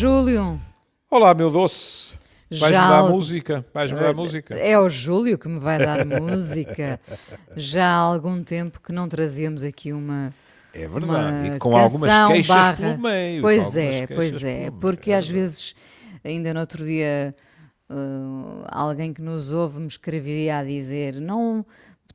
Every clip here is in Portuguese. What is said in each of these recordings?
Júlio. Olá, meu doce. Vais-me Já dar música? Vais-me dar música? É o Júlio que me vai dar música. Já há algum tempo que não trazíamos aqui uma. É verdade. uma E com algumas queixas barra- pelo meio. Pois é, pois é. Porque é às vezes, ainda no outro dia, uh, alguém que nos ouve me escreveria a dizer: não.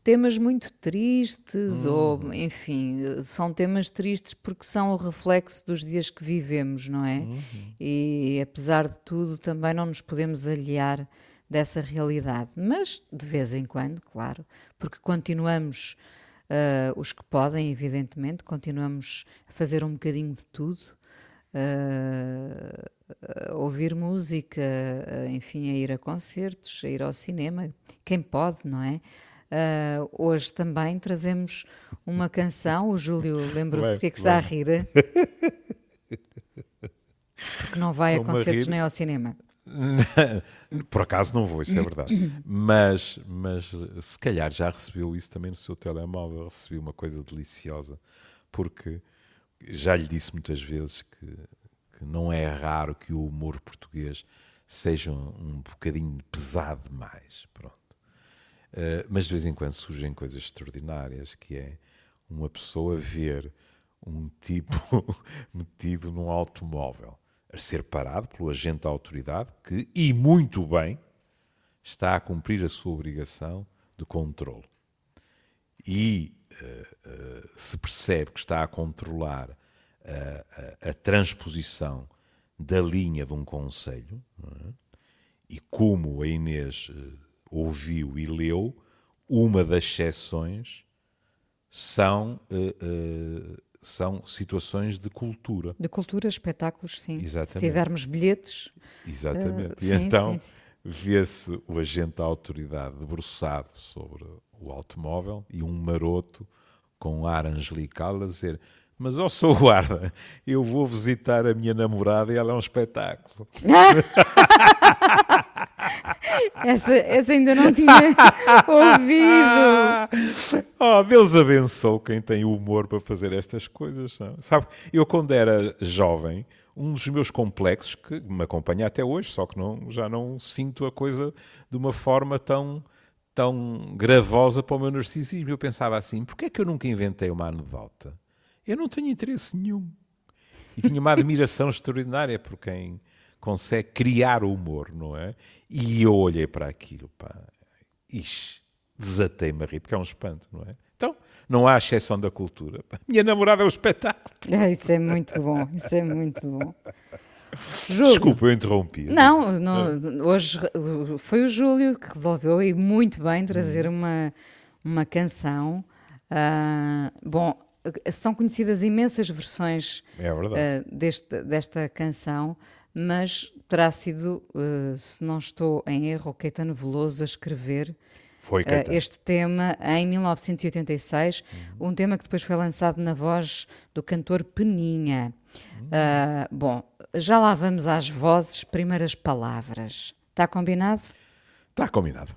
Temas muito tristes, Hum. ou enfim, são temas tristes porque são o reflexo dos dias que vivemos, não é? Uhum. E apesar de tudo, também não nos podemos aliar dessa realidade. Mas de vez em quando, claro, porque continuamos, ah, os que podem, evidentemente, continuamos a fazer um bocadinho de tudo. a ouvir música, a, enfim, a ir a concertos, a ir ao cinema, quem pode, não é? Ah, hoje também trazemos uma canção, o Júlio lembra Bem, porque é que está a rir? Porque não vai a a concertos rir. nem ao cinema. Por acaso não vou, isso é verdade. Mas, mas se calhar já recebeu isso também no seu telemóvel. Recebi uma coisa deliciosa. Porque já lhe disse muitas vezes que, que não é raro que o humor português seja um bocadinho pesado demais. Pronto. Uh, mas de vez em quando surgem coisas extraordinárias, que é uma pessoa ver um tipo metido num automóvel a ser parado pelo agente da autoridade que, e muito bem, está a cumprir a sua obrigação de controle. E uh, uh, se percebe que está a controlar a, a, a transposição da linha de um conselho, é? e como a Inês ouviu e leu, uma das exceções são, uh, são situações de cultura. De cultura, espetáculos, sim. Exatamente. Se tivermos bilhetes. Exatamente. Uh, e sim, então vê-se o agente da autoridade debruçado sobre o automóvel e um maroto com um ar angelical a dizer mas, ó, sou guarda, eu vou visitar a minha namorada e ela é um espetáculo. Essa, essa ainda não tinha ouvido. Oh, Deus abençoe quem tem o humor para fazer estas coisas. Não? Sabe, eu quando era jovem, um dos meus complexos, que me acompanha até hoje, só que não, já não sinto a coisa de uma forma tão, tão gravosa para o meu narcisismo. Eu pensava assim, porquê é que eu nunca inventei uma anedota? Eu não tenho interesse nenhum. E tinha uma admiração extraordinária por quem consegue criar o humor, não é? E eu olhei para aquilo, pá, ixi, desatei-me a rir, porque é um espanto, não é? Então, não há exceção da cultura. Minha namorada é um espetáculo. Ah, Isso é muito bom, isso é muito bom. Júlio, Desculpa, eu interrompi. Não, não, hoje uh, foi o Júlio que resolveu e muito bem trazer uma, uma canção. Ah, bom, são conhecidas imensas versões É uh, deste, desta canção, mas terá sido, uh, se não estou em erro, o Caetano Veloso a escrever Foi uh, este tema em 1986, um tema que depois foi lançado na voz do cantor Peninha. Uh, bom, já lá vamos às vozes, primeiras palavras. Está combinado? Está combinado.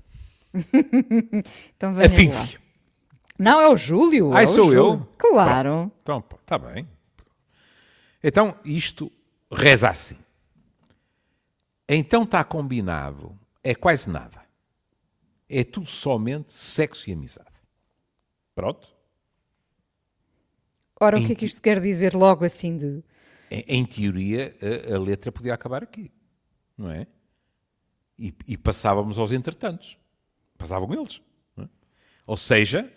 Então venha Afim, filho. Não, é o Júlio. Ai, é sou eu? Júlio. Claro. Então, está bem. Então, isto reza assim. Então está combinado. É quase nada. É tudo somente sexo e amizade. Pronto? Ora, o que é Em que que- isto quer dizer logo assim de... Em, em teoria, a, a letra podia acabar aqui. Não é? E, e passávamos aos entretantos. Passavam eles. não é? Ou seja,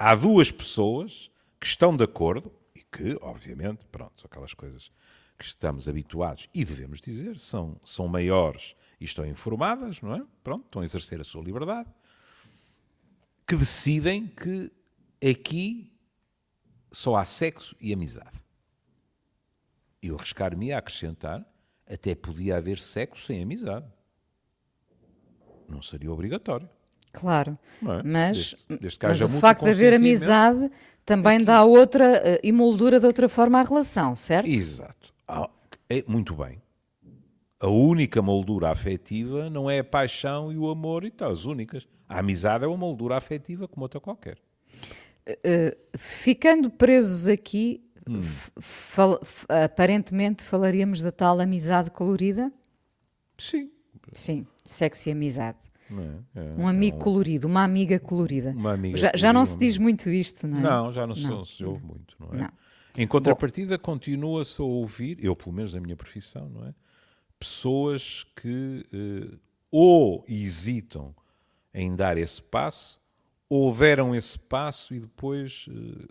há duas pessoas que estão de acordo e que, obviamente, pronto, aquelas coisas que estamos habituados e devemos dizer, são, são maiores e estão informadas, não é? Pronto, estão a exercer a sua liberdade, que decidem que aqui só há sexo e amizade. Eu arriscar-me a acrescentar, até podia haver sexo sem amizade. Não seria obrigatório. Não é? mas, desde que mas o facto de haver amizade também dá outra eh, emoldura de outra forma à relação, certo? Exato. Ah, é, muito bem. A única moldura afetiva não é a paixão e o amor e tal, as únicas. A amizade é uma moldura afetiva como outra qualquer. Ficando presos aqui, hum. fal aparentemente falaríamos da tal amizade colorida? Sim. Sim, sexo e amizade. É, é, um amigo é um... colorido, uma amiga colorida. Uma amiga já, já não se diz muito isto, não é? Não, já não, não. Se, se ouve muito, não é? Não. Em contrapartida, continua-se a ouvir, eu pelo menos na minha profissão, não é? Pessoas que eh, ou hesitam em dar esse passo, ou deram esse passo e depois eh,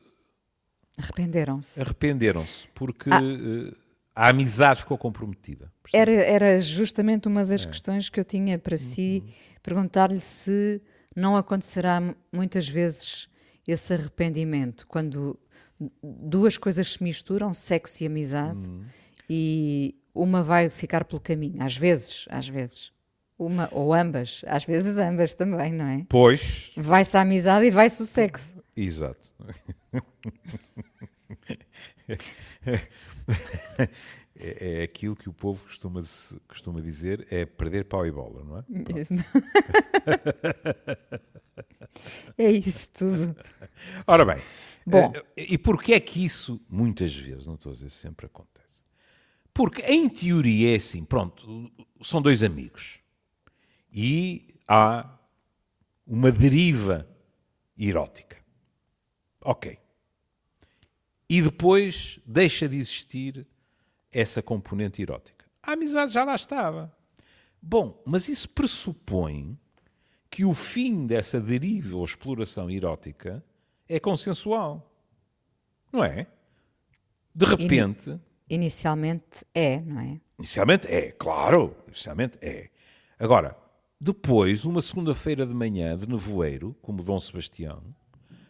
arrependeram-se. Arrependeram-se, porque ah. eh, a amizade ficou comprometida. Era, era justamente uma das é. questões que eu tinha para uhum. si, perguntar-lhe se não acontecerá muitas vezes esse arrependimento, quando duas coisas se misturam, sexo e amizade, uhum. e uma vai ficar pelo caminho, às vezes, às vezes. Uma ou ambas, às vezes ambas também, não é? Pois. Vai-se a amizade e vai-se o sexo. Exato. é, é aquilo que o povo costuma, costuma dizer, é perder pau e bola, não é? é isso tudo. Ora bem, Bom. Eh, e porquê é que isso muitas vezes, não estou a dizer sempre acontece? Porque em teoria é assim, pronto, são dois amigos e há uma deriva erótica. Ok. E depois deixa de existir essa componente erótica. A amizade já lá estava. Bom, mas isso pressupõe que o fim dessa deriva ou exploração erótica é consensual. Não é? De repente. In inicialmente é, não é? Inicialmente é, claro. Inicialmente é. Agora, depois, uma segunda-feira de manhã de nevoeiro, como Dom Sebastião,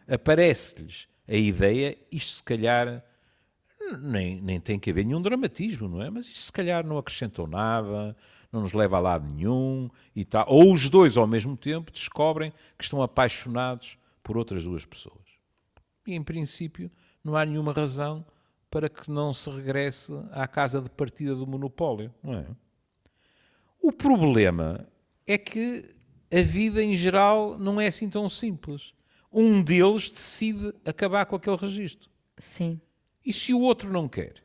aparece-lhes a ideia, isto se calhar nem, nem tem que haver nenhum dramatismo, não é? Mas isto se calhar não acrescentou nada, não nos leva a lado nenhum e tal. Ou os dois ao mesmo tempo descobrem que estão apaixonados por outras duas pessoas. E em princípio não há nenhuma razão para que não se regresse à casa de partida do monopólio, não é? O problema é que a vida em geral não é assim tão simples. Um deles decide acabar com aquele registro. Sim. E se o outro não quer?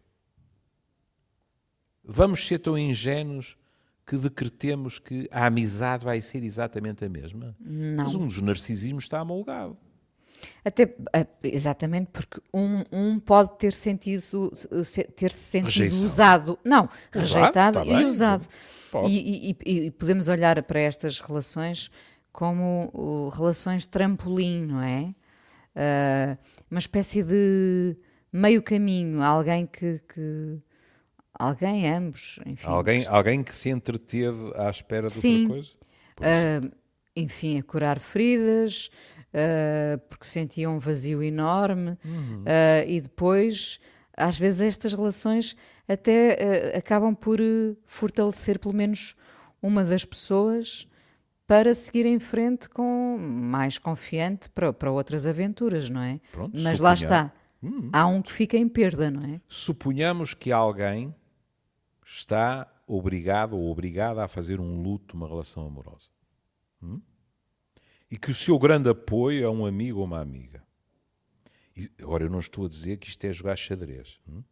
Vamos ser tão ingênuos que decretemos que a amizade vai ser exatamente a mesma? Não. Mas um dos narcisismos está amolgado. Até, exatamente, porque um, um pode ter sentido, ter se sentido Rejeição. usado. Não, rejeitado tá e bem, usado. E, e, e, podemos olhar para estas relações como uh, relações trampolim, não é? Uh, uma espécie de meio caminho, alguém que, que alguém, ambos, enfim. Alguém, alguém que se entreteve à espera de Sim. outra coisa? Uh, enfim, a curar feridas, uh, porque sentia um vazio enorme, uhum. uh, e depois, às vezes, estas relações até acabam por fortalecer pelo menos uma das pessoas para seguir em frente com mais confiante para, para outras aventuras, não é? Pronto, Mas lá está Hum. Há um que fica em perda, não é? Suponhamos que alguém está obrigado ou obrigada a fazer um luto, uma relação amorosa. Hum? E que o seu grande apoio é um amigo ou uma amiga. E, agora, eu não estou a dizer que isto é jogar xadrez, hum?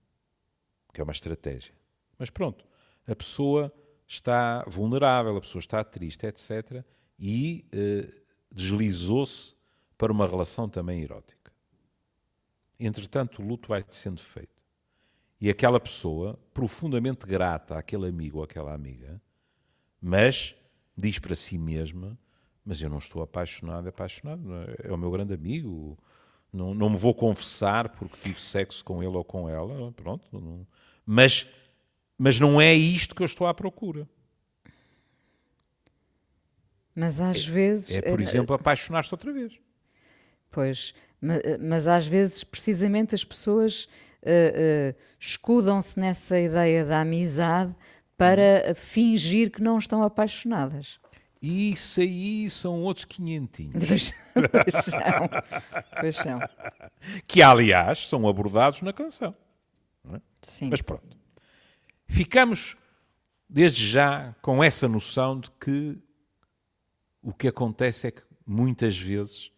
que é uma estratégia. Mas pronto, a pessoa está vulnerável, a pessoa está triste, etc. E eh, deslizou-se para uma relação também erótica. Entretanto, o luto vai sendo feito. E aquela pessoa, profundamente grata àquele amigo ou àquela amiga, mas diz para si mesma: Mas eu não estou apaixonado, apaixonado, é? é o meu grande amigo. Não, não me vou confessar porque tive sexo com ele ou com ela. Pronto. Não, mas, mas não é isto que eu estou à procura. Mas às é, vezes. É, por eh, exemplo, apaixonar-se outra vez. Pois, mas às vezes precisamente as pessoas uh, uh, escudam-se nessa ideia da amizade para hum. fingir que não estão apaixonadas. Isso aí são outros quinhentinhos. Pois são. Pois são. Que, aliás, são abordados na canção. É? Sim. Mas pronto. Ficamos, desde já, com essa noção de que o que acontece é que, muitas vezes,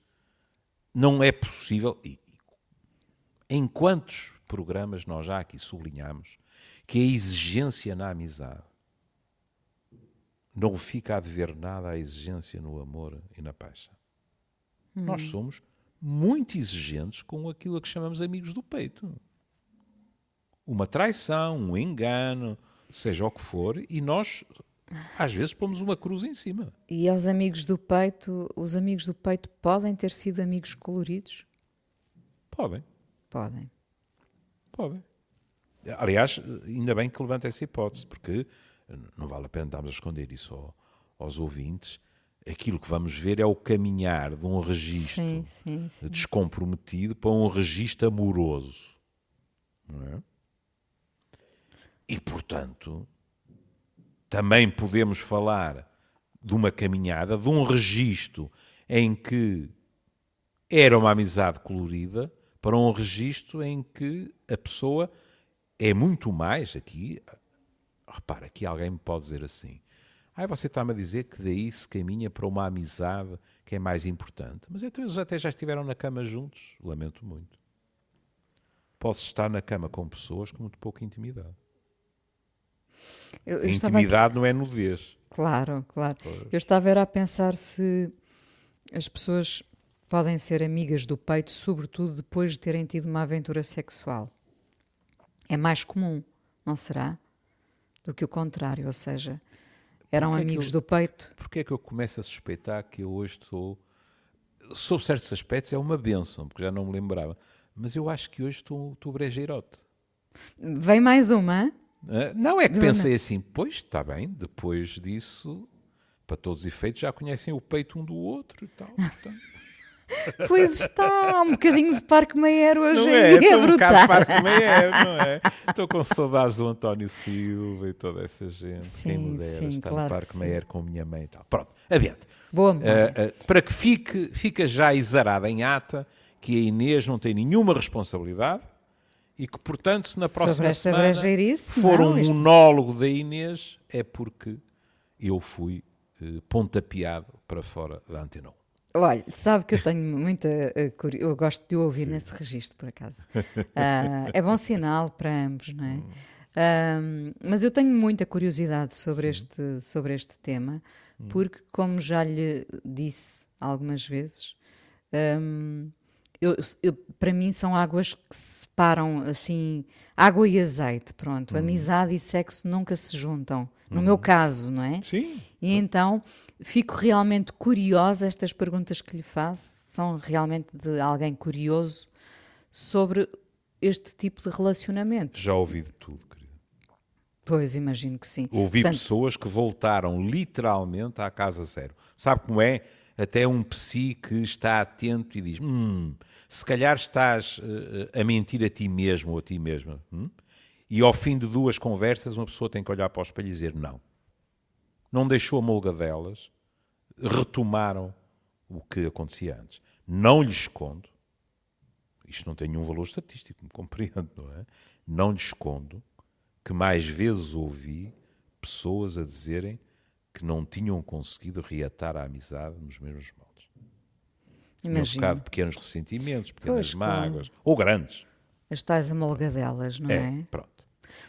não é possível. Em quantos programas nós já aqui sublinhamos que a exigência na amizade não fica a dever nada à exigência no amor e na paixão. Hum. Nós somos muito exigentes com aquilo a que chamamos amigos do peito. Uma traição, um engano, seja o que for, e nós às vezes pomos uma cruz em cima. E aos amigos do peito, os amigos do peito podem ter sido amigos coloridos? Podem. Podem. Podem. Aliás, ainda bem que levanta essa hipótese, porque não vale a pena estarmos a esconder isso aos ouvintes. Aquilo que vamos ver é o caminhar de um registro sim, sim, sim. descomprometido para um registro amoroso. Não é? E, portanto, também podemos falar de uma caminhada, de um registro em que era uma amizade colorida, para um registro em que a pessoa é muito mais aqui. Repara, aqui alguém me pode dizer assim. Ah, você está-me a dizer que daí se caminha para uma amizade que é mais importante. Mas então eles até já estiveram na cama juntos. Lamento muito. Posso estar na cama com pessoas com muito pouca intimidade. Eu, eu intimidade aqui... não é nudez. Claro, claro. Pois. Eu estava era a pensar se as pessoas podem ser amigas do peito, sobretudo depois de terem tido uma aventura sexual. É mais comum, não será? Do que o contrário, ou seja, eram amigos eu, do peito. Porquê é que eu começo a suspeitar que eu hoje estou. Sob certos aspectos é uma benção, porque já não me lembrava. Mas eu acho que hoje estou, estou brejeirote. Vem mais uma? Não, é que pensei assim, pois está bem, depois disso, para todos os efeitos, já conhecem o peito um do outro e tal. Portanto. Pois está, um bocadinho de Parque Meyer hoje não é, é, é um bocado de Parque Meyer, não é? Estou com saudades do António Silva e toda essa gente. Sim, Quem me dera sim, estar claro no Parque Meyer com a minha mãe e tal. Pronto, adiante. Boa uh, uh, Para que fique, fica já exarada em ata que a Inês não tem nenhuma responsabilidade e que, portanto, se na próxima semana for não, um isto... monólogo da Inês, é porque eu fui uh, pontapeado para fora da antena 1. Olha, sabe que eu tenho muita. Uh, eu gosto de ouvir Sim. nesse registro, por acaso. Uh, é bom sinal para ambos, não é? Uh, mas eu tenho muita curiosidade sobre, este, sobre este tema, hum. porque, como já lhe disse algumas vezes, um, eu, eu, para mim são águas que se separam assim, água e azeite, pronto. Hum. Amizade e sexo nunca se juntam. No hum. meu caso, não é? Sim. E então fico realmente curiosa, estas perguntas que lhe faço são realmente de alguém curioso sobre este tipo de relacionamento. Já ouvi de tudo, querida. Pois, imagino que sim. Ouvi Portanto, pessoas que voltaram literalmente à casa zero. Sabe como é? Até um psi que está atento e diz: hum, se calhar estás uh, a mentir a ti mesmo ou a ti mesma. Hum? E ao fim de duas conversas, uma pessoa tem que olhar para o espelho e dizer: não não deixou a molga delas, retomaram o que acontecia antes. Não lhes escondo, isto não tem nenhum valor estatístico, me compreendo, não é? Não lhes escondo que mais vezes ouvi pessoas a dizerem que não tinham conseguido reatar a amizade nos mesmos moldes. Imagino. Ficado pequenos ressentimentos, pequenas pois, mágoas, claro. ou grandes. As tais amolgadelas, não é? é? Pronto.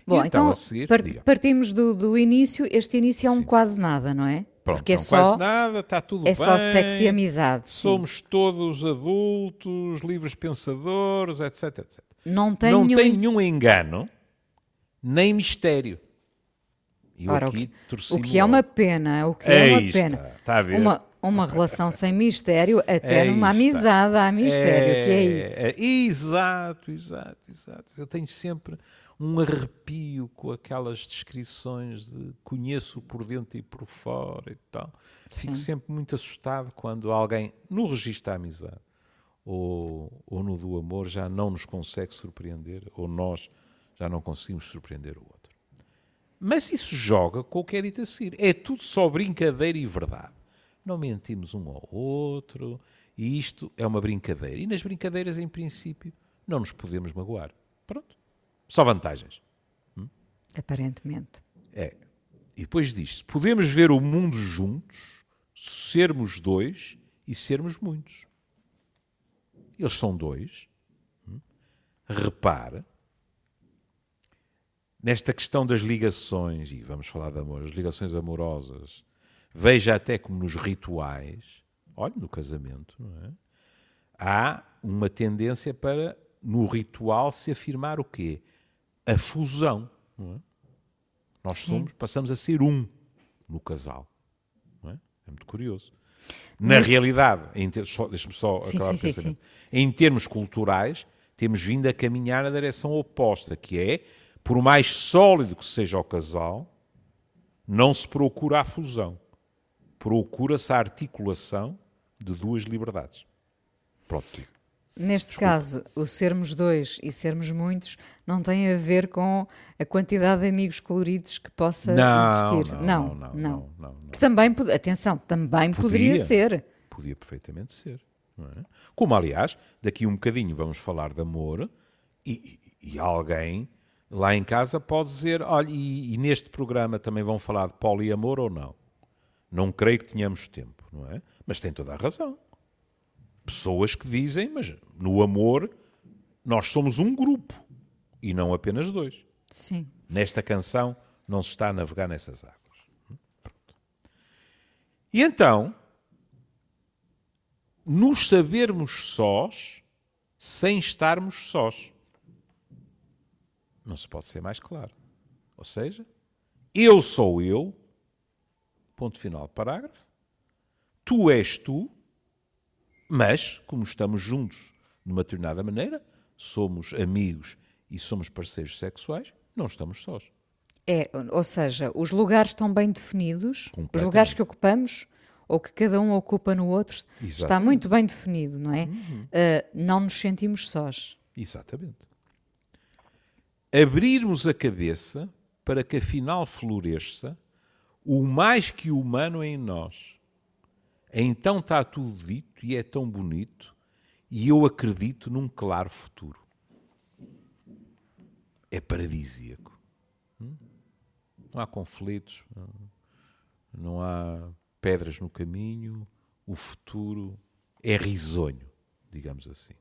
Bom, então, então seguir, partimos do, do, início. Este início é um Sim. quase nada, não é? Pronto, Porque é só, quase nada, está tudo é bem. É só sexo e amizade. Somos sim. todos adultos, livres pensadores, etc, etc. Não tem, não nenhum... tem nenhum engano, nem mistério. E Ora, o, que, o que é uma pena, o que é, é uma pena. Está a ver? Uma, uma relação sem mistério, até é numa amizade há mistério, é, que é isso. É, exato, exato, exato. Eu tenho sempre um arrepio com aquelas descrições de conheço por dentro e por fora e tal. Fico Sim. sempre muito assustado quando alguém, no registro da amizade ou, ou no do amor, já não nos consegue surpreender, ou nós já não conseguimos surpreender o outro. Mas isso joga com o que é dito a seguir. É tudo só brincadeira e verdade. Não mentimos um ao outro, e isto é uma brincadeira. E nas brincadeiras, em princípio, não nos podemos magoar. Pronto. Só vantagens. Hum? Aparentemente. É. E depois diz: podemos ver o mundo juntos, sermos dois e sermos muitos. Eles são dois. Hum? repare nesta questão das ligações, e vamos falar de amor, as ligações amorosas, veja até como nos rituais, olha, no casamento, é? há uma tendência para, no ritual, se afirmar o quê? A fusão. É? Nós somos, passamos a ser um no casal. É? é muito curioso. Na realidade, deixa-me só sim, acabar sim, o pensamento. Sim, em termos culturais, temos vindo a caminhar na direção oposta, que é, por mais sólido que seja o casal, não se procura a fusão. Procura-se a articulação de duas liberdades. Pronto. Neste Desculpa. caso, o sermos dois e sermos muitos não tem a ver com a quantidade de amigos coloridos que possa não, existir. Não não, não não, não, Que também, atenção, também Podia. poderia ser. Podia perfeitamente ser. É? Como, aliás, daqui um bocadinho vamos falar de amor e, e alguém lá em casa pode dizer: olha, e, e, neste programa também vão falar de poliamor ou não? Não creio que tenhamos tempo, não é? Mas tem toda a razão pessoas que dizem, mas no amor nós somos um grupo e não apenas dois. Sim. Nesta canção não se está a navegar nessas águas. Pronto. E então, nos sabermos sós sem estarmos sós. Não se pode ser mais claro. Ou seja, eu sou eu, ponto final, parágrafo, tu és tu, mas, como estamos juntos de uma determinada maneira, somos amigos e somos parceiros sexuais, não estamos sós. É, ou seja, os lugares estão bem definidos, os lugares que ocupamos ou que cada um ocupa no outro Exatamente. está muito bem definido, não é? Uhum. Uh, não nos sentimos sós. Exatamente. Abrirmos a cabeça para que afinal floresça o mais que humano em nós então está tudo dito e é tão bonito, e eu acredito num claro futuro. É paradisíaco. Hum? Não há conflitos, não há pedras no caminho, o futuro é risonho, digamos assim.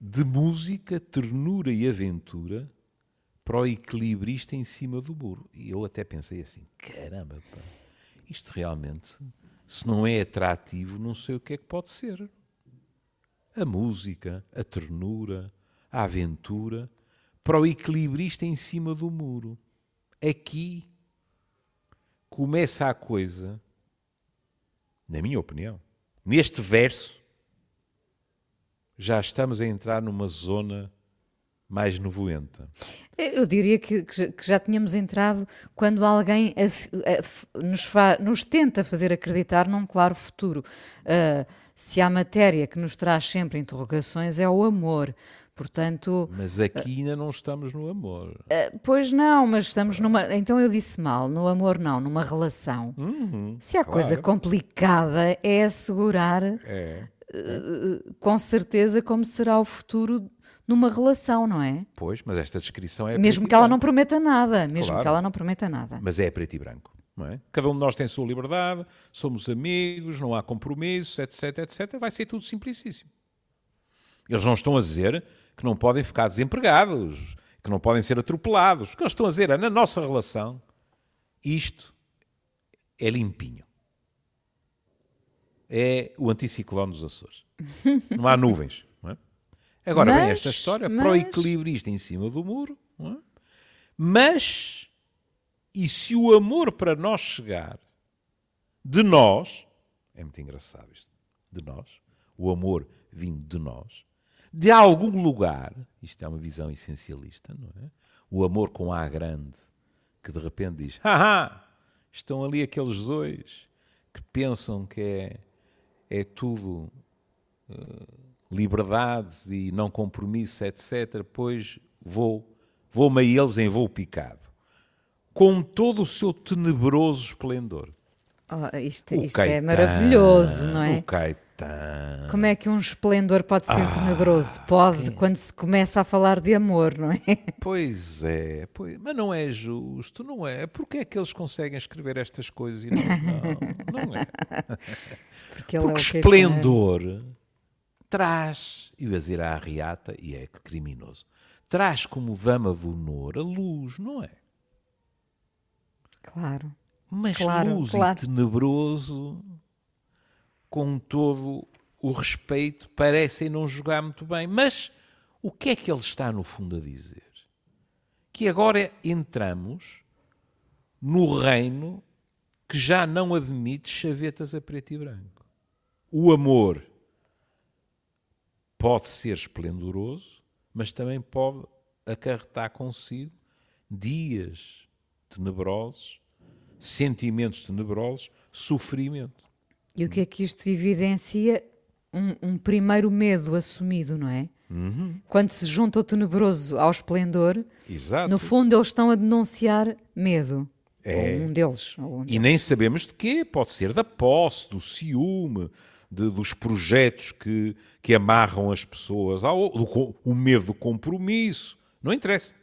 De música, ternura e aventura para o equilibrista em cima do muro. E eu até pensei assim: caramba, pá isto realmente, se não é atrativo, não sei o que é que pode ser. A música, a ternura, a aventura, para o equilibrista em cima do muro. Aqui começa a coisa, na minha opinião, neste verso, já estamos a entrar numa zona mais nevoenta? Eu diria que, que já tínhamos entrado quando alguém a, a, nos, fa, nos, tenta fazer acreditar num claro futuro. Uh, se há matéria que nos traz sempre interrogações é o amor. Portanto, mas aqui ainda não estamos no amor. Uh, pois não, mas estamos numa. Então eu disse mal, no amor não, numa relação. Uhum, Se há claro. coisa complicada é assegurar é. Uh, com certeza como será o futuro numa relação, não é? Pois, mas esta descrição é. Mesmo que ela não prometa nada, mesmo claro. que ela não prometa nada. Mas é preto e branco. Não é? Cada um de nós tem a sua liberdade, somos amigos, não há compromissos, etc, etc. Vai ser tudo simplicíssimo. Eles não estão a dizer que não podem ficar desempregados, que não podem ser atropelados. O que eles estão a dizer é, na nossa relação, isto é limpinho. É o anticiclone dos Açores. Não há nuvens. Agora mas, vem esta história mas... para o equilibrista em cima do muro. É? Mas, e se o amor para nós chegar de nós, é muito engraçado isto, de nós, o amor vindo de nós, de algum lugar, isto é uma visão essencialista, não é? O amor com A grande, que de repente diz: haha, estão ali aqueles dois que pensam que é, é tudo. Uh, liberdades e não compromisso, etc., pois vou, vou-me a eles em voo picado, com todo o seu tenebroso esplendor. Oh, isto, isto é maravilhoso, não é? O Caetano. Como é que um esplendor pode ser ah, tenebroso? Pode, quando se começa a falar de amor, não é? Pois é, pois, mas não é justo, não é? Porque é que eles conseguem escrever estas coisas e nós não? Não é? Porque, Porque é esplendor traz, e o dizer à riata, e é que criminoso, traz como dama de honor a luz, não é? Claro. Mas Claro, luz claro. e tenebroso, com todo o respeito, parecem não jogar muito bem. Mas o que é que ele está, no fundo, a dizer? Que agora entramos no reino que já não admite chavetas a preto e branco. O amor pode ser esplendoroso, mas também pode acarretar consigo dias tenebrosos, sentimentos tenebrosos, sofrimento. E o que é que isto evidencia? Um, um primeiro medo assumido, não é? Uhum. Quando se junta o tenebroso ao esplendor, Exato. no fundo eles estão a denunciar medo. É. Ou um deles. Ou um E nem sabemos de quê. Pode ser da posse, do ciúme, de- dos projetos que, que amarram as pessoas, ao, do o medo do compromisso. Não interessa.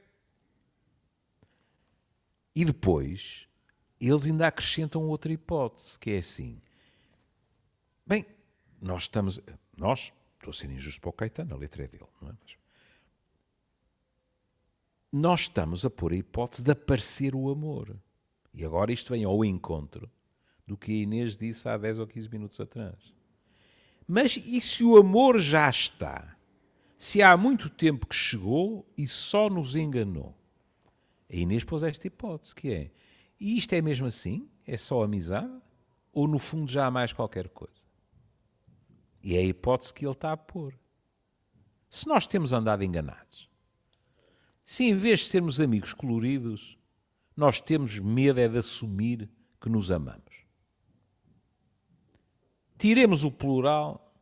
E depois, eles ainda acrescentam outra hipótese, que é assim. Bem, nós estamos. Nós, estou a ser injusto para o Caetano, a letra é dele, não é? Mas- nós estamos a pôr a hipótese de aparecer o amor. E agora isto vem ao encontro do que a Inês disse há 10 ou 15 minutos atrás. Mas e se o amor já está? Se há muito tempo que chegou e só nos enganou? A Inês pôs esta hipótese, que é, e isto é mesmo assim? É só amizade? Ou no fundo já há mais qualquer coisa? E é a hipótese que ele está a pôr. Se nós temos andado enganados, se em vez de sermos amigos coloridos, nós temos medo é de assumir que nos amamos. Tiremos o plural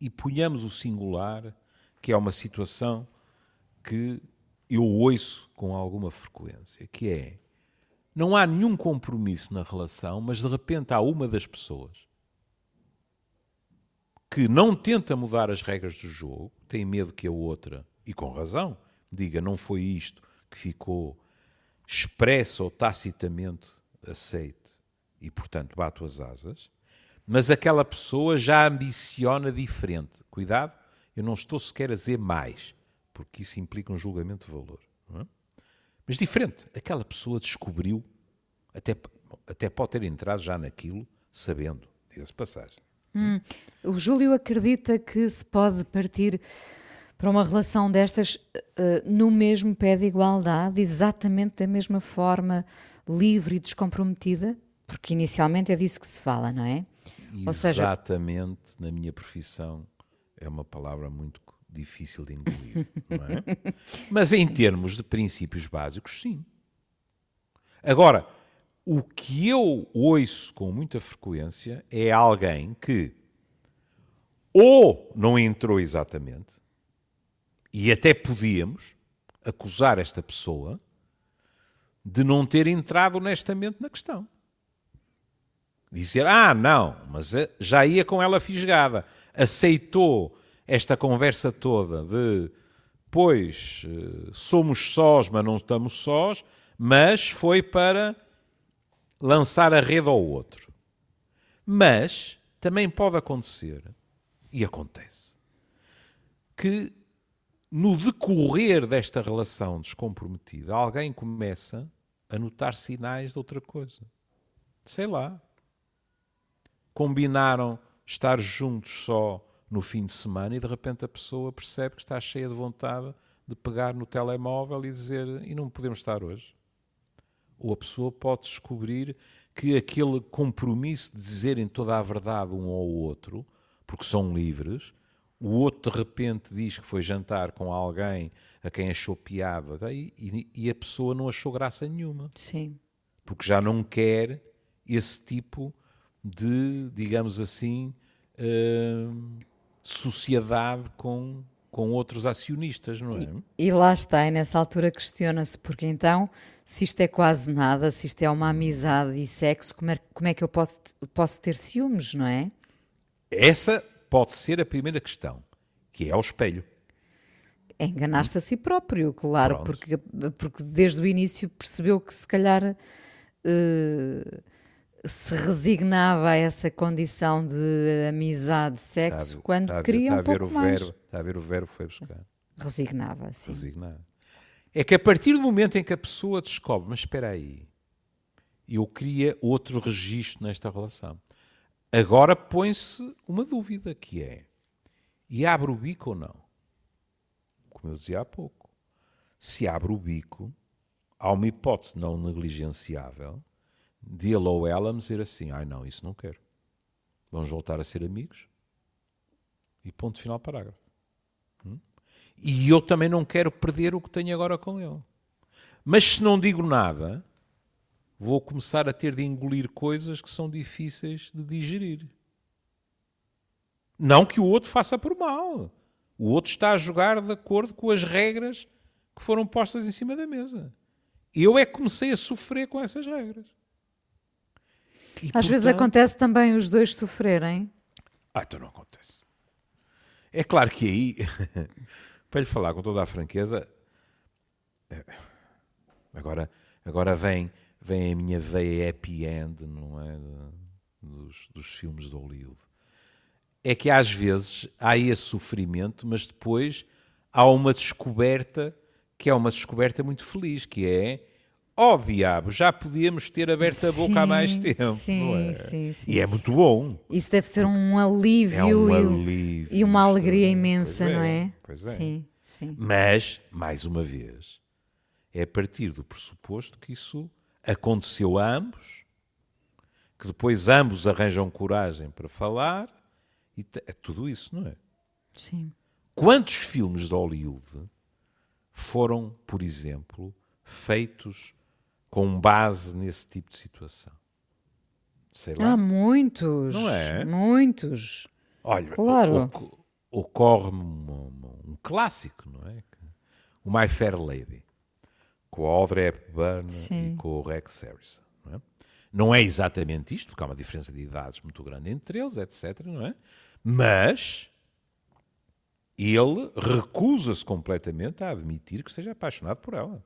e ponhamos o singular, que é uma situação que eu ouço com alguma frequência, que é não há nenhum compromisso na relação, mas de repente há uma das pessoas que não tenta mudar as regras do jogo, tem medo que a outra, e com razão, diga não foi isto que ficou expressa ou tacitamente aceite e, portanto, bato as asas, mas aquela pessoa já ambiciona diferente. Cuidado, eu não estou sequer a dizer mais, porque isso implica um julgamento de valor. é? Mas diferente, aquela pessoa descobriu, até, até pode ter entrado já naquilo, sabendo, diga-se de passagem. O Júlio acredita que se pode partir para uma relação destas eh, no mesmo pé de igualdade, exatamente da mesma forma, livre e descomprometida? Porque inicialmente é disso que se fala, não é? Ou seja- Exatamente, na minha profissão, é uma palavra muito difícil de engolir, não é? Mas em termos de princípios básicos, sim. Agora, o que eu ouço com muita frequência é alguém que ou não entrou exatamente, e até podíamos acusar esta pessoa de não ter entrado honestamente na questão. Dizer, ah, não, mas eh, já ia com ela fisgada. Aceitou esta conversa toda de, pois, eh, somos sós, mas não estamos sós, mas foi para lançar a rede ao outro. Mas também pode acontecer, e acontece, que no decorrer desta relação descomprometida, alguém começa a notar sinais de outra coisa. Sei lá. Combinaram estar juntos só no fim de semana e de repente a pessoa percebe que está cheia de vontade de pegar no telemóvel e dizer e não podemos estar hoje. Ou a pessoa pode descobrir que aquele compromisso de dizerem toda a verdade um ao outro, porque são livres, o outro de repente diz que foi jantar com alguém a quem achou piada tá? e, e- e a pessoa não achou graça nenhuma, Sim. porque já não quer esse tipo de, digamos assim, hum, sociedade com, com outros acionistas, não é? E lá está, e nessa altura questiona-se, porque então, se isto é quase nada, se isto é uma amizade e sexo, como é, como é que eu posso, posso ter ciúmes, não é? Essa pode ser a primeira questão, que é ao espelho. É enganar-se a si próprio, claro, Pronto. porque, porque desde o início percebeu que se calhar eh, se resignava a essa condição de amizade, sexo, Está quando está queria está um a ver pouco o mais. verbo, Está a ver o verbo foi buscar. Resignava, sim. Resignar. É que a partir do momento em que a pessoa descobre, mas espera aí, eu queria outro registro nesta relação. Agora põe-se uma dúvida que é, e abre o bico ou não? Como eu dizia há pouco. Se abre o bico, há uma hipótese não negligenciável de ele ou ela me dizer assim, ai não, isso não quero. Vamos voltar a ser amigos e ponto final parágrafo. E eu também não quero perder o que tenho agora com ele. Mas se não digo nada, vou começar a ter de engolir coisas que são difíceis de digerir. Não que o outro faça por mal. O outro está a jogar de acordo com as regras que foram postas em cima da mesa. Eu é que comecei a sofrer com essas regras. E, Às vezes portanto- acontece também os dois sofrerem. ah, então não acontece. É claro que aí, para lhe falar com toda a franqueza, eh, agora, agora vem, vem a minha veia happy end, não é? Dos, dos filmes de Hollywood. É que às vezes há esse sofrimento, mas depois há uma descoberta que é uma descoberta muito feliz, que é ó diabo, já podíamos ter aberto a boca há mais Sim, tempo, sim, é? sim, sim. E é muito bom. Isso deve ser um alívio, É um e, alívio e uma isto, alegria é. imensa, Pois não é, é? pois é. Sim, sim. Mas, mais uma vez, é a partir do pressuposto que isso aconteceu a ambos, que depois ambos arranjam coragem para falar, e é tudo isso, não é? sim. Quantos filmes de Hollywood foram, por exemplo, feitos com base nesse tipo de situação? Sei lá. Há muitos. Não é? Muitos. Olha, Claro. oco- ocorre-me um, um- clássico, não é? O My Fair Lady, com a Audrey Hepburn Sim. e com o Rex Harrison. Não é? não é exatamente isto, porque há uma diferença de idades muito grande entre eles, etc. Não é? Mas ele recusa-se completamente a admitir que esteja apaixonado por ela.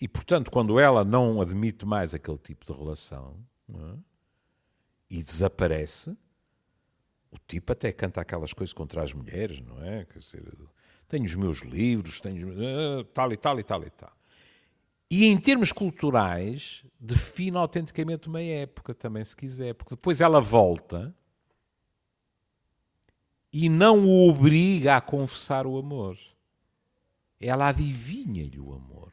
E, portanto, quando ela não admite mais aquele tipo de relação é? e desaparece, o tipo até canta aquelas coisas contra as mulheres, não é? Quer dizer, tenho os meus livros, tenho ah, tal e tal e tal e tal. E em termos culturais, define autenticamente uma época também, se quiser, porque depois ela volta e não o obriga a confessar o amor. Ela adivinha-lhe o amor.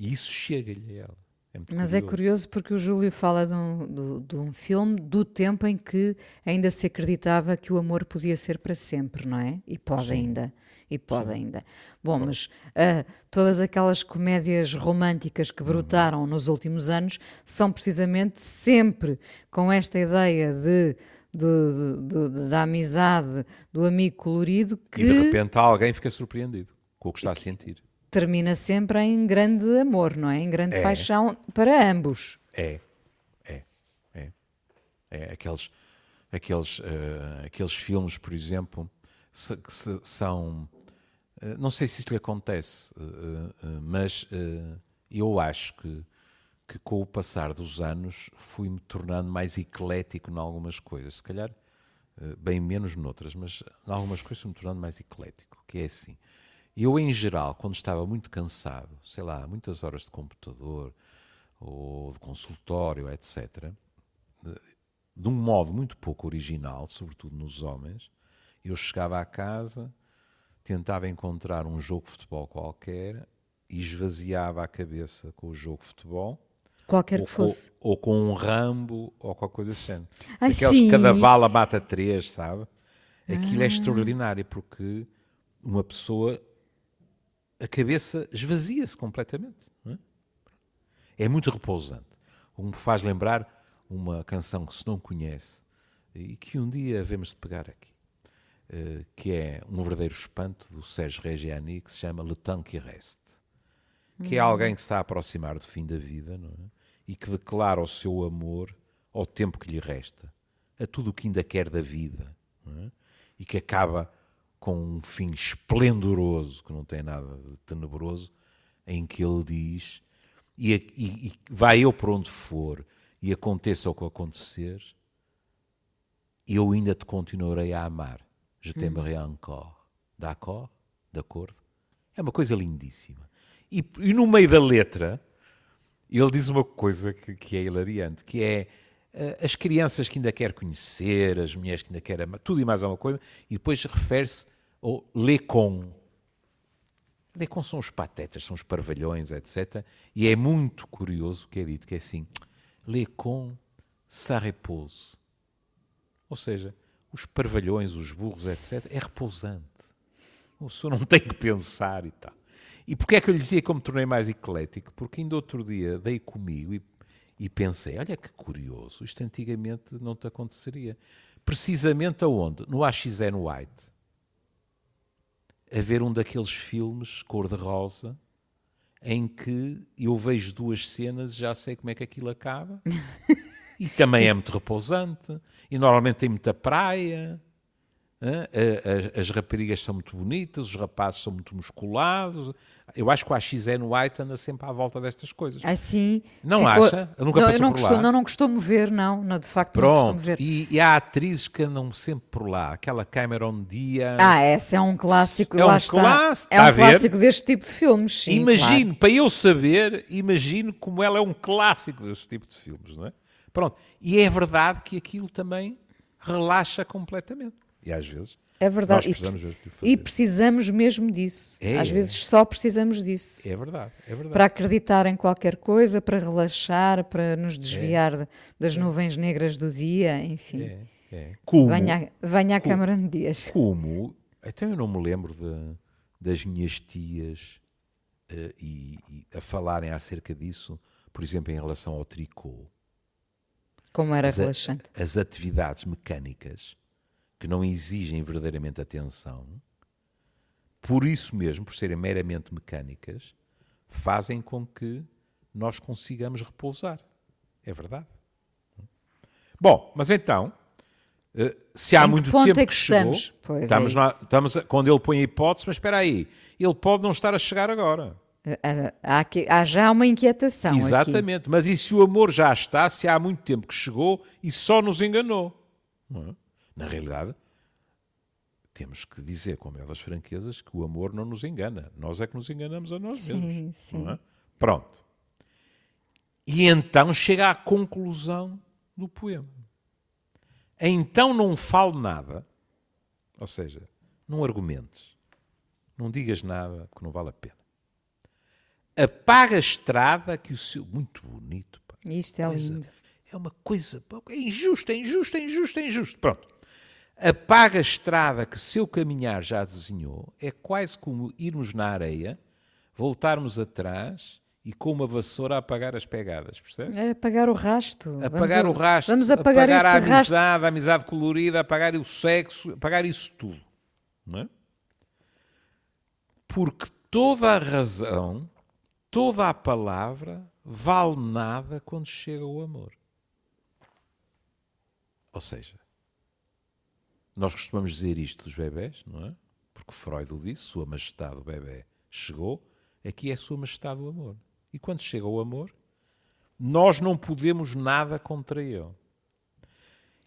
E isso chega-lhe a ela. É Mas é curioso. curioso porque o Júlio fala de um, do- de um filme do tempo em que ainda se acreditava que o amor podia ser para sempre, não é? E pode ainda. E pode ainda. Bom, mas ah, todas aquelas comédias românticas que brotaram nos últimos anos são precisamente sempre com esta ideia de, de- de- de- da amizade, do amigo colorido, que E de repente alguém fica surpreendido com o que está a sentir. Termina sempre em grande amor, não é? Em grande É. paixão para ambos. É, é, é. É aqueles, aqueles, eh, aqueles filmes, por exemplo, se- que se- são. eh, não sei se isso lhe acontece, eh, mas eu acho que, que com o passar dos anos fui-me tornando mais eclético em algumas coisas. Se calhar bem menos noutras, mas em algumas coisas fui-me tornando mais eclético, que é assim. Eu, em geral, quando estava muito cansado, sei lá, muitas horas de computador ou de consultório, etc., de- um modo muito pouco original, sobretudo nos homens, eu chegava à casa, tentava encontrar um jogo de futebol qualquer e esvaziava a cabeça com o jogo de futebol Qualquer ou, que fosse. ou- ou com um Rambo ou qualquer coisa assim. Ai, Aqueles sim. que cada bala mata três, sabe? Aquilo é Ah. extraordinário porque uma pessoa, a cabeça esvazia-se completamente. é? É muito repousante. O que me faz lembrar uma canção que se não conhece e que um dia havemos de pegar aqui, eh, que é um verdadeiro espanto do Sérgio Reggiani, que se chama Le Temps qui Reste que é alguém que se está a aproximar do fim da vida é? e que declara o seu amor ao tempo que lhe resta, a tudo o que ainda quer da vida é? e que acaba com um fim esplendoroso, que não tem nada de tenebroso, em que ele diz: e, e- e vai eu por onde for, e aconteça o que acontecer, eu ainda te continuarei a amar. Je t'aimerai encore. D'accord? De acordo? É uma coisa lindíssima. E, e, no meio da letra, ele diz uma coisa que, que é hilariante, que é as crianças que ainda quer conhecer, as mulheres que ainda quer amar, tudo e mais alguma coisa, e depois refere-se ao. Les cons são os patetas, são os parvalhões, etc. E é muito curioso que é dito, que é assim, les cons, ça repose. Ou seja, os parvalhões, os burros, etc., é repousante. O senhor não tem que pensar e tal. E porquê é que eu lhe dizia que eu me tornei mais eclético? Porque ainda outro dia dei comigo e, e pensei, olha que curioso, isto antigamente não te aconteceria. Precisamente aonde? No AXN White. A ver um daqueles filmes cor-de-rosa em que eu vejo duas cenas e já sei como é que aquilo acaba. e também é muito repousante. E normalmente tem muita praia. As, as, raparigas são muito bonitas, os rapazes são muito musculados. Eu acho que o AXN White anda sempre à volta destas coisas. Assim. Não ficou... acha? Eu nunca não, eu não por costumo, lá. Não, não costumo ver, não. não de facto, Pronto. não costumo ver. E, e, há atrizes que andam sempre por lá. Aquela Cameron Diaz. Ah, essa é um clássico. É um clássico. É um clássico deste tipo de filmes. Sim, imagino, claro. para eu saber, imagino como ela é um clássico desse tipo de filmes, não é? Pronto. E é verdade que aquilo também relaxa completamente. E às vezes. É verdade. Nós E precisamos preci- de fazer. E precisamos mesmo disso. É, Às é. vezes só precisamos disso. É verdade, é verdade. Para acreditar em qualquer coisa, para relaxar, para nos desviar de- das nuvens negras do dia, enfim. É, é. Como, Venha, venha a Câmara de Dias. como, então eu não me lembro de- das minhas tias eh, e, e a falarem acerca disso, por exemplo, em relação ao tricô. Como era As a- relaxante. as atividades mecânicas que não exigem verdadeiramente atenção, por isso mesmo, por serem meramente mecânicas, fazem com que nós consigamos repousar. É verdade. Bom, mas então, eh, se há muito ponto tempo é que, que chegou, estamos? É estamos, na- isso. estamos a- quando ele põe a hipótese, mas espera aí, ele pode não estar a chegar agora. Ah, Há, aqui- há já uma inquietação aqui. Exatamente. Mas e se o amor já está, se há muito tempo que chegou e só nos enganou? não é? Na realidade, temos que dizer com belas franquezas que o amor não nos engana. Nós é que nos enganamos a nós Sim, mesmos. sim. é? Pronto. E então chega à conclusão do poema. Então não fale nada, ou seja, não argumentes, não digas nada que não vale a pena. Apaga a estrada que o seu. Muito bonito, pá. Isto é Coisa- lindo. É uma coisa. É injusto, é injusto, é injusto, é injusto. Pronto. Apaga a estrada que seu caminhar já desenhou. É quase como irmos na areia, voltarmos atrás e com uma vassoura apagar as pegadas, percebe? É apagar o rasto. Vamos Apagar a- o rastro, Vamos apagar, a este rastro. amizade, a amizade colorida, apagar o sexo, apagar isso tudo. Não é? Porque toda a razão, toda a palavra vale nada quando chega o amor. Ou seja, nós costumamos dizer isto dos bebés, não é? Porque Freud o disse, Sua Majestade o bebê chegou, aqui é Sua Majestade o amor. E quando chega o amor, nós não podemos nada contra ele.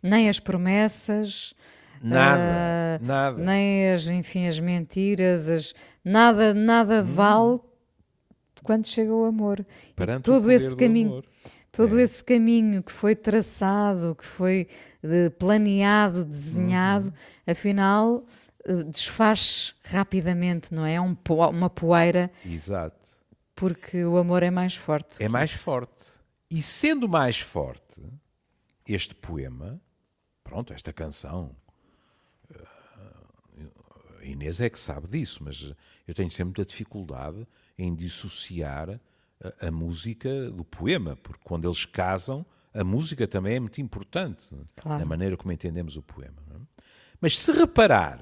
Nem as promessas, Nada, ah, nada. nem as, enfim, as mentiras, as, nada, nada Hum. vale quando chega o amor. Perante o todo poder esse caminho, amor. Todo É. esse caminho que foi traçado, que foi eh, planeado, desenhado, Uhum. afinal eh, desfaz rapidamente, não é? É um po- uma poeira, Exato. porque o amor é mais forte. É mais forte. E sendo mais forte, este poema, pronto, esta canção, eh, a Inês é que sabe disso, mas eu tenho sempre muita dificuldade em dissociar a, música do poema, porque quando eles casam, a música também é muito importante Claro. na maneira como entendemos o poema. é? Mas se reparar,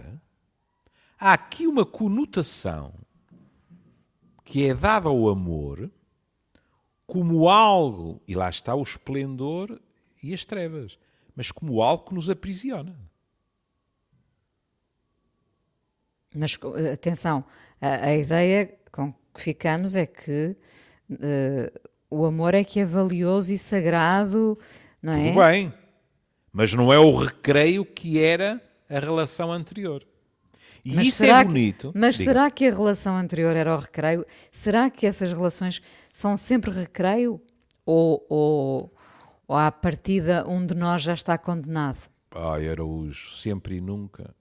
há aqui uma conotação que é dada ao amor como algo, e lá está o esplendor e as trevas, mas como algo que nos aprisiona. Mas atenção, a, a ideia com que ficamos é que eh, o amor é que é valioso e sagrado, não Tudo é? bem. Mas não é o recreio que era a relação anterior. E Mas isso será é que- bonito. mas Diga. será que a relação anterior era o recreio? Será que essas relações são sempre recreio? Ou, ou, ou à partida um de nós já está condenado? Ai, Araújo, sempre e nunca.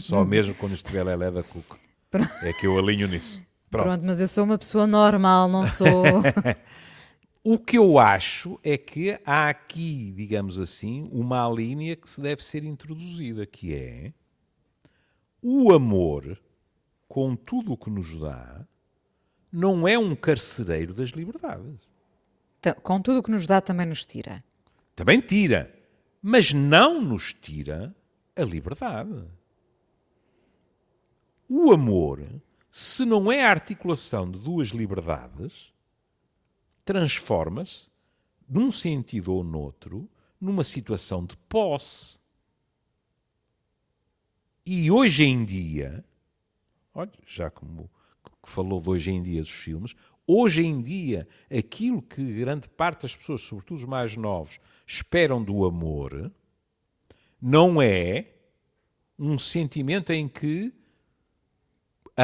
Só mesmo quando estiver Lelé da Cuca. É que eu alinho nisso. Pronto. Pronto, mas eu sou uma pessoa normal, não sou. O que eu acho é que há aqui, digamos assim, uma linha que se deve ser introduzida, que é o amor, com tudo o que nos dá, não é um carcereiro das liberdades. Então, com tudo o que nos dá, também nos tira. Também tira, mas não nos tira a liberdade. O amor, se não é a articulação de duas liberdades, transforma-se, num sentido ou noutro, numa situação de posse. E hoje em dia, olha, já como falou de hoje em dia dos filmes, hoje em dia, aquilo que grande parte das pessoas, sobretudo os mais novos, esperam do amor, não é um sentimento em que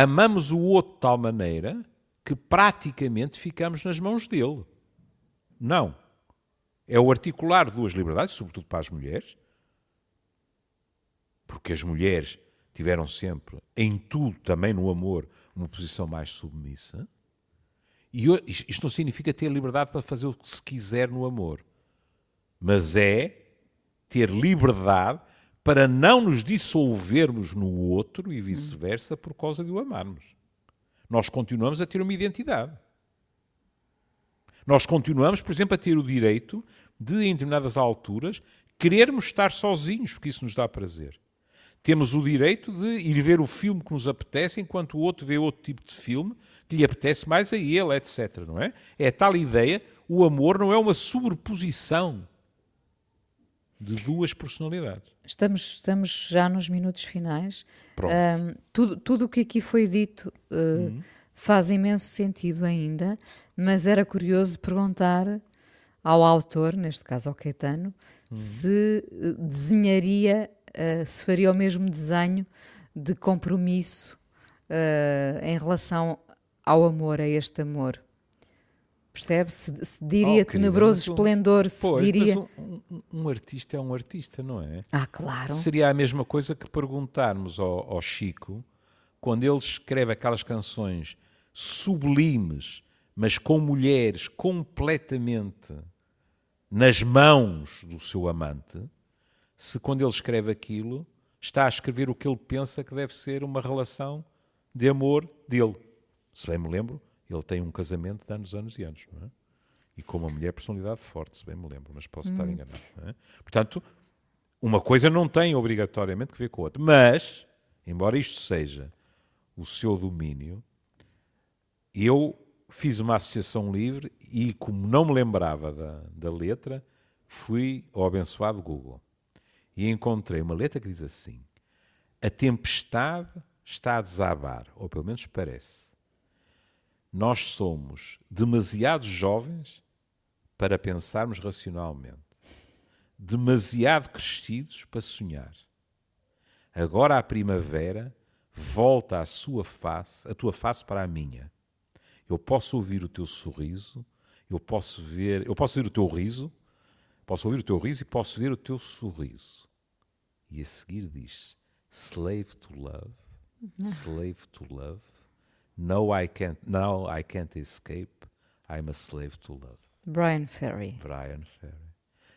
amamos o outro de tal maneira que praticamente ficamos nas mãos dele. Não. É o articular duas liberdades, sobretudo para as mulheres, porque as mulheres tiveram sempre, em tudo, também no amor, uma posição mais submissa. E isto não significa ter liberdade para fazer o que se quiser no amor, mas é ter liberdade para não nos dissolvermos no outro e vice-versa por causa de o amarmos. Nós continuamos a ter uma identidade. Nós continuamos, por exemplo, a ter o direito de, em determinadas alturas, querermos estar sozinhos, porque isso nos dá prazer. Temos o direito de ir ver o filme que nos apetece, enquanto o outro vê outro tipo de filme que lhe apetece mais a ele, etc. Não é? É tal ideia, o amor não é uma sobreposição de duas personalidades. Estamos, estamos já nos minutos finais. Ahm, tudo, tudo o que aqui foi dito uh, faz imenso sentido ainda, mas era curioso perguntar ao autor, neste caso ao Caetano, se uh, desenharia, uh, se faria o mesmo desenho de compromisso uh, em relação ao amor, a este amor. Percebe? Se, se diria Oh, querida, tenebroso um- esplendor, se Pois, diria. mas um, um- um artista é um artista, não é? Ah, claro. Seria a mesma coisa que perguntarmos ao, ao Chico, quando ele escreve aquelas canções sublimes, mas com mulheres completamente nas mãos do seu amante, se quando ele escreve aquilo está a escrever o que ele pensa que deve ser uma relação de amor dele. Se bem me lembro, ele tem um casamento de anos, anos e anos, não é? E com uma mulher personalidade forte, se bem me lembro, mas posso estar enganado. não é? Portanto, uma coisa não tem obrigatoriamente que ver com a outra. Mas, embora isto seja o seu domínio, eu fiz uma associação livre e, como não me lembrava da, da letra, fui ao abençoado Google e encontrei uma letra que diz assim: A tempestade está a desabar, ou pelo menos parece. Nós somos demasiado jovens para pensarmos racionalmente demasiado crescidos para sonhar. Agora a primavera volta a sua face, a tua face para a minha. Eu posso ouvir o teu sorriso, eu posso ver, eu posso ouvir o teu riso, posso ouvir o teu riso e posso ver o teu sorriso. E a seguir diz: Slave to love, slave to love. No, I can't. Now I can't escape. I'm a slave to love. Brian Ferry. Brian Ferry.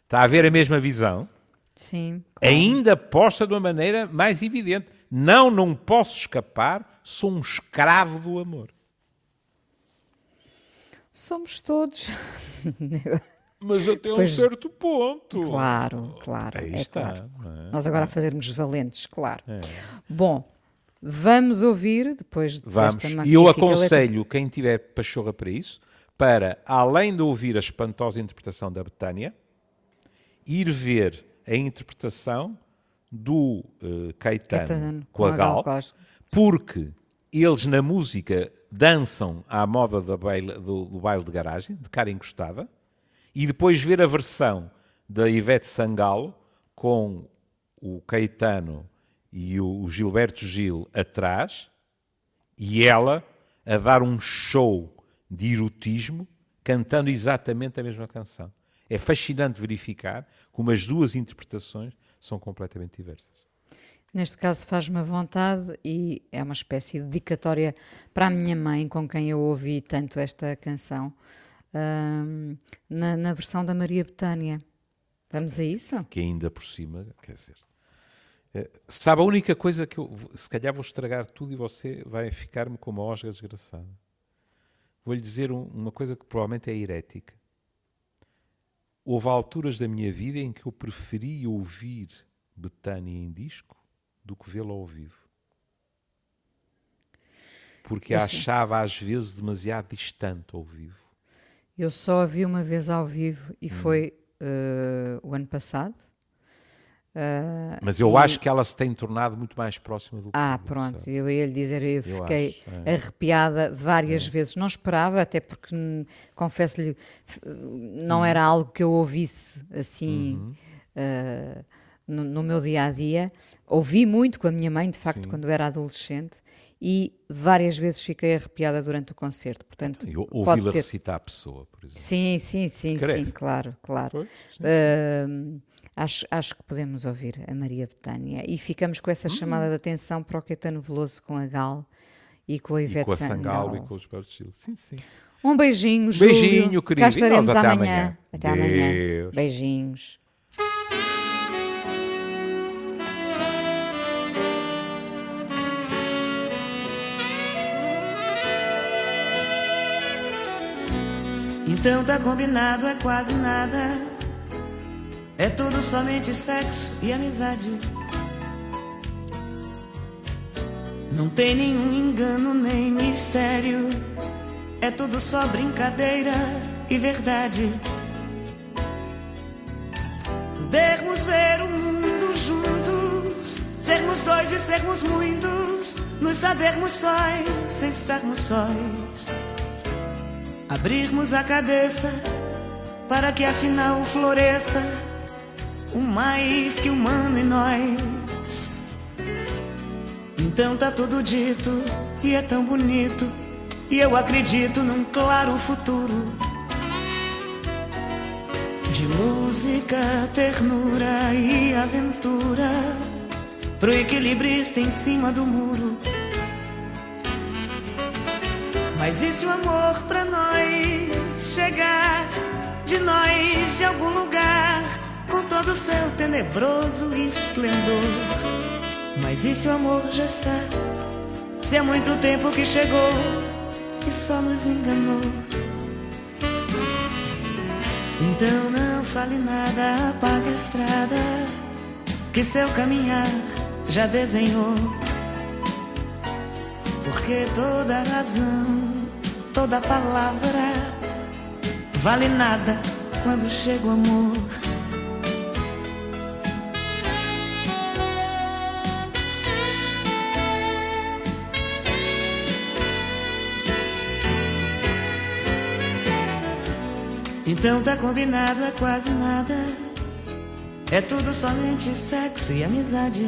Está a ver a mesma visão? Sim. Ainda posta de uma maneira mais evidente. Não, não posso escapar, sou um escravo do amor. Somos todos. Mas até Pois- um certo ponto. Claro, claro. Aí é está. claro. é? Nós agora a fazermos valentes, claro. Bom, vamos ouvir depois Vamos. desta E eu magnífica letra- aconselho quem tiver pachorra para isso, para, além de ouvir a espantosa interpretação da Betânia, ir ver a interpretação do eh, Caetano, Caetano, com a Gal, porque eles na música dançam à moda do baile, do, do baile de garagem, de cara encostada, e depois ver a versão da Ivete Sangalo com o Caetano e o Gilberto Gil atrás e ela a dar um show de erotismo cantando exatamente a mesma canção. É fascinante verificar como as duas interpretações são completamente diversas. Neste caso faz-me vontade e é uma espécie de dedicatória para a minha mãe, com quem eu ouvi tanto esta canção, na, na, versão da Maria Betânia. Vamos a isso? Que ainda por cima, quer dizer. É, sabe, a única coisa que eu, se calhar vou estragar tudo e você vai ficar-me com uma osga desgraçada. Vou-lhe dizer um, uma coisa que provavelmente é herética. Houve alturas da minha vida em que eu preferi ouvir Betânia em disco do que vê-la ao vivo. Porque a achava às vezes demasiado distante ao vivo. Eu só a vi uma vez ao vivo e hum. foi uh, o ano passado. Uh, Mas eu e... acho que ela se tem tornado muito mais próxima do que Ah, pronto, sabe? eu ia lhe dizer, eu, eu fiquei acho, é. arrepiada várias é. vezes. Não esperava, até porque, confesso-lhe, não uhum. era algo que eu ouvisse assim. Uhum. Uh, no, no, meu dia a dia. Ouvi muito com a minha mãe, de facto, Sim. quando era adolescente, e várias vezes fiquei arrepiada durante o concerto. Portanto, ouvi-la ter... recitar a pessoa, por exemplo. Sim, sim, sim, sim, claro, claro. Pois, sim, uh, acho, acho que podemos ouvir a Maria Betânia e ficamos com essa hum. chamada de atenção para o Caetano Veloso com a Gal e com a Ivete e com a Sangalo e com os Gil. Sim, sim. Um beijinho, Júlio. Beijinho, querido. Cá estaremos até amanhã. amanhã. Até amanhã. Beijinhos. Então tá combinado, é quase nada. É tudo somente sexo e amizade. Não tem nenhum engano nem mistério. É tudo só brincadeira e verdade. Podermos ver o mundo juntos, sermos dois e sermos muitos, nos sabermos sóis sem estarmos sóis abrirmos a cabeça para que afinal floresça o mais que humano em nós. Então tá tudo dito e é tão bonito, e eu acredito num claro futuro. De música, ternura e aventura, pro equilibrista em cima do muro. Mas e se o amor pra nós chegar de nós de algum lugar todo o seu tenebroso esplendor? Mas e se o amor já está? Se há muito tempo que chegou e só nos enganou. Então não fale nada, apague a estrada que seu caminhar já desenhou. Porque toda razão toda palavra vale nada quando chega o amor. Então tá combinado, é quase nada. É tudo somente sexo e amizade.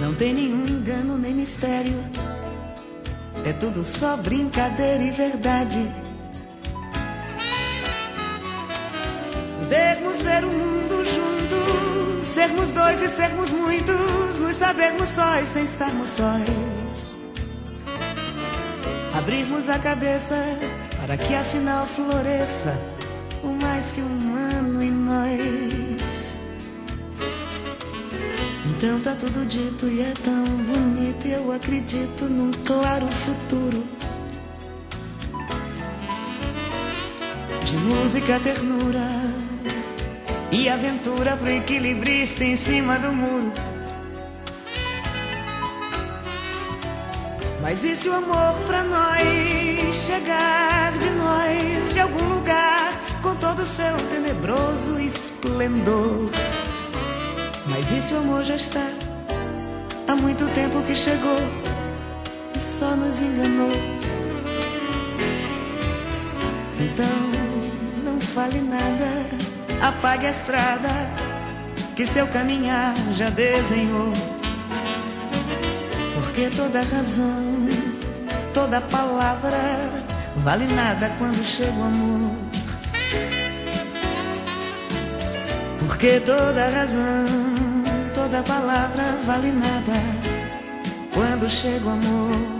Não tem nenhum engano nem mistério. É tudo só brincadeira e verdade. Podermos ver o mundo juntos, sermos dois e sermos muitos, nos sabermos sóis sem estarmos sóis. Abrirmos a cabeça para que afinal floresça o mais que humano em nós. Então tá tudo dito e é tão bonito. E eu acredito num claro futuro. De música, ternura e aventura pro equilibrista em cima do muro. Mas e se o amor pra nós chegar de nós de algum lugar com todo o seu tenebroso esplendor? Mas e se o amor já está há muito tempo que chegou e só nos enganou. Então não fale nada, apague a estrada que seu caminhar já desenhou. Porque toda razão, toda palavra vale nada quando chega o amor. Porque toda razão, toda palavra vale nada quando chega o amor.